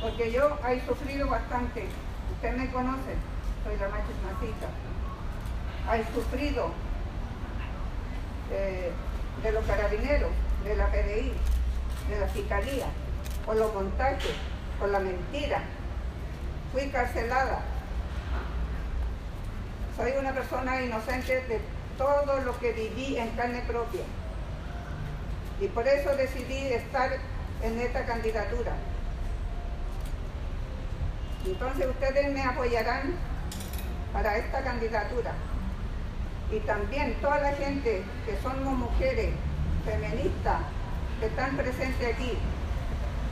porque yo he sufrido bastante. Usted me conoce, soy la macho Francisca. He sufrido eh, de los carabineros, de la PDI, de la fiscalía, por los montajes, por la mentira. Fui carcelada. Soy una persona inocente de todo lo que viví en carne propia. Y por eso decidí estar en esta candidatura. Entonces ustedes me apoyarán para esta candidatura. Y también toda la gente que somos mujeres feministas que están presentes aquí,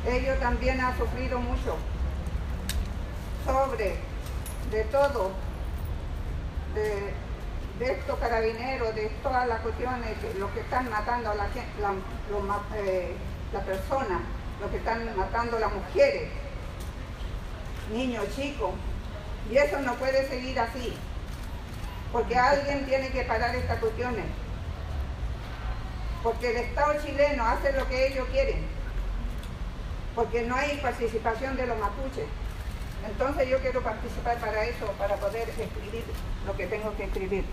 ellos también han sufrido mucho sobre de todo, de, estos carabineros, de todas las cuestiones, los que están matando a la, la, eh, la persona, los que están matando a las mujeres, niños chicos. Y eso no puede seguir así, porque alguien tiene que parar estas cuestiones. Porque el Estado chileno hace lo que ellos quieren, porque no hay participación de los mapuches. Entonces yo quiero participar para eso, para poder escribir lo que tengo que escribir.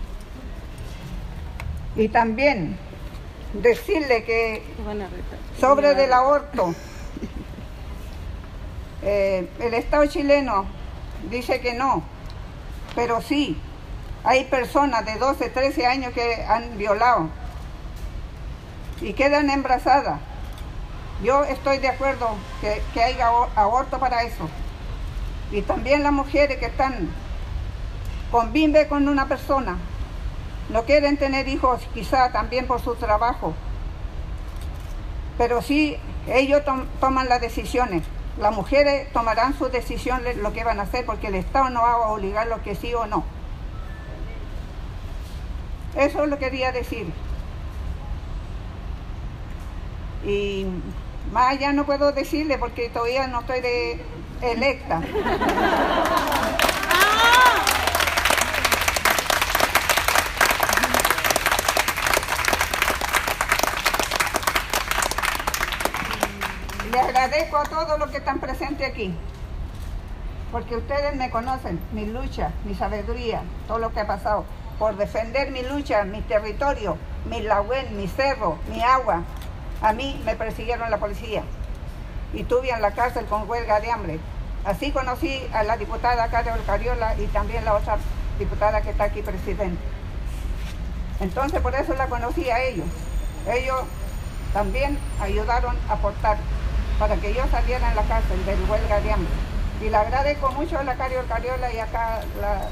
Y también decirle que sobre del aborto, eh, el Estado chileno dice que no, pero sí, hay personas de 12, 13 años que han violado y quedan embarazadas. Yo estoy de acuerdo que, que haya aborto para eso. Y también las mujeres que están conviven con una persona, no quieren tener hijos quizá también por su trabajo, pero sí ellos toman las decisiones. Las mujeres tomarán sus decisiones lo que van a hacer porque el Estado no va a obligar lo que sí o no. Eso lo quería decir. Y más allá no puedo decirle porque todavía no estoy de electa. Le agradezco a todos los que están presentes aquí, porque ustedes me conocen, mi lucha, mi sabiduría, todo lo que ha pasado, por defender mi lucha, mi territorio, mi lagüen, mi cerro, mi agua. A mí me persiguieron la policía y estuve en la cárcel con huelga de hambre. Así conocí a la diputada Carol Cariola y también la otra diputada que está aquí presidente. Entonces por eso la conocí a ellos. Ellos también ayudaron a aportar para que yo saliera en la cárcel del huelga de hambre. Y le agradezco mucho a la Cario Cariola y acá la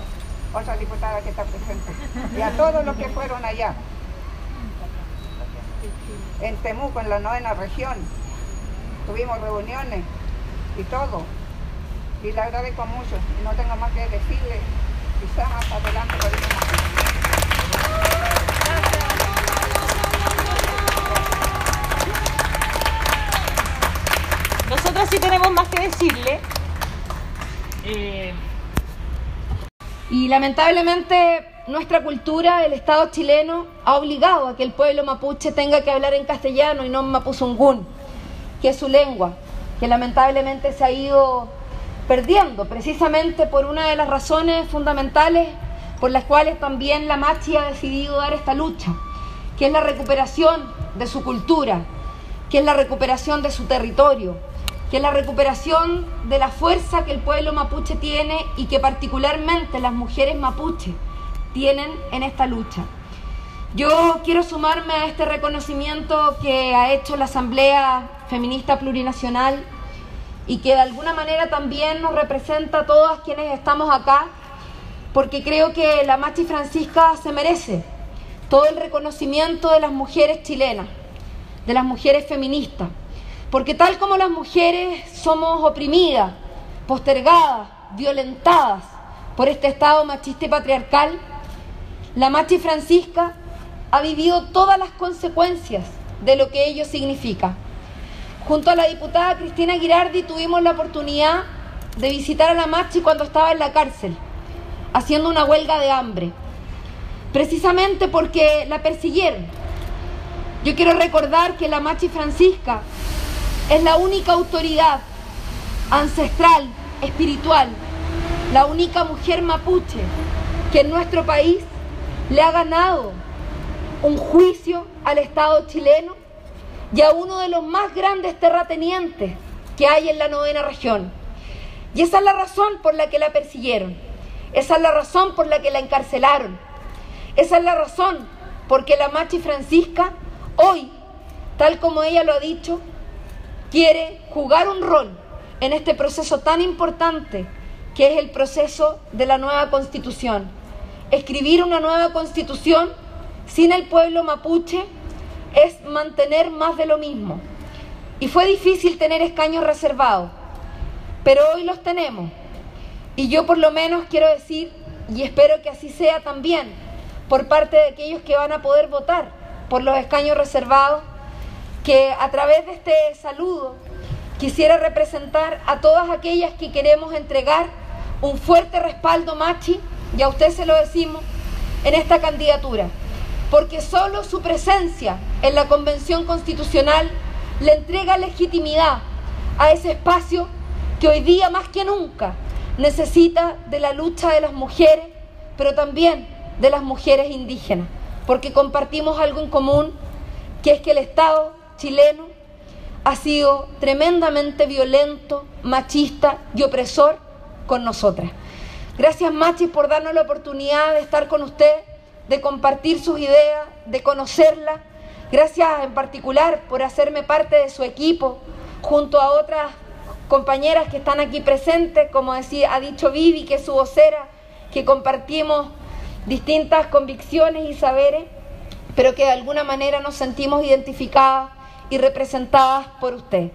otra diputada que está presente. Y a todos los que fueron allá. En Temuco, en la novena región. Tuvimos reuniones y todo. Y le agradezco mucho. Y no tengo más que decirle. Quizá más adelante Nosotros sí tenemos más que decirle. Eh, y lamentablemente nuestra cultura, el Estado chileno, ha obligado a que el pueblo mapuche tenga que hablar en castellano y no en mapuzungún, que es su lengua, que lamentablemente se ha ido perdiendo, precisamente por una de las razones fundamentales por las cuales también la Machi ha decidido dar esta lucha, que es la recuperación de su cultura, que es la recuperación de su territorio, que la recuperación de la fuerza que el pueblo mapuche tiene y que particularmente las mujeres mapuche tienen en esta lucha. Yo quiero sumarme a este reconocimiento que ha hecho la Asamblea Feminista Plurinacional y que de alguna manera también nos representa a todas quienes estamos acá, porque creo que la Machi Francisca se merece todo el reconocimiento de las mujeres chilenas, de las mujeres feministas porque tal como las mujeres somos oprimidas, postergadas, violentadas por este Estado machista y patriarcal, la Machi Francisca ha vivido todas las consecuencias de lo que ello significa. Junto a la diputada Cristina Girardi tuvimos la oportunidad de visitar a la Machi cuando estaba en la cárcel, haciendo una huelga de hambre, precisamente porque la persiguieron. Yo quiero recordar que la Machi Francisca es la única autoridad ancestral, espiritual, la única mujer mapuche que en nuestro país le ha ganado un juicio al Estado chileno y a uno de los más grandes terratenientes que hay en la novena región. Y esa es la razón por la que la persiguieron, esa es la razón por la que la encarcelaron, esa es la razón por la Machi Francisca hoy, tal como ella lo ha dicho, quiere jugar un rol en este proceso tan importante que es el proceso de la nueva constitución. Escribir una nueva constitución sin el pueblo mapuche es mantener más de lo mismo. Y fue difícil tener escaños reservados, pero hoy los tenemos. Y yo por lo menos quiero decir, y espero que así sea también, por parte de aquellos que van a poder votar por los escaños reservados, que a través de este saludo quisiera representar a todas aquellas que queremos entregar un fuerte respaldo machi, y a usted se lo decimos, en esta candidatura, porque solo su presencia en la Convención Constitucional le entrega legitimidad a ese espacio que hoy día más que nunca necesita de la lucha de las mujeres, pero también de las mujeres indígenas, porque compartimos algo en común, que es que el Estado chileno ha sido tremendamente violento, machista y opresor con nosotras. Gracias Machi por darnos la oportunidad de estar con usted, de compartir sus ideas, de conocerla. Gracias en particular por hacerme parte de su equipo junto a otras compañeras que están aquí presentes, como decía, ha dicho Vivi, que es su vocera, que compartimos distintas convicciones y saberes, pero que de alguna manera nos sentimos identificadas y representadas por usted.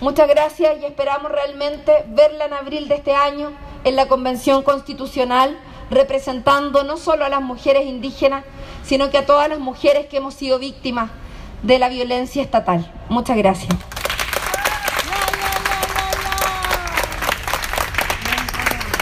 Muchas gracias y esperamos realmente verla en abril de este año en la Convención Constitucional representando no solo a las mujeres indígenas, sino que a todas las mujeres que hemos sido víctimas de la violencia estatal. Muchas gracias.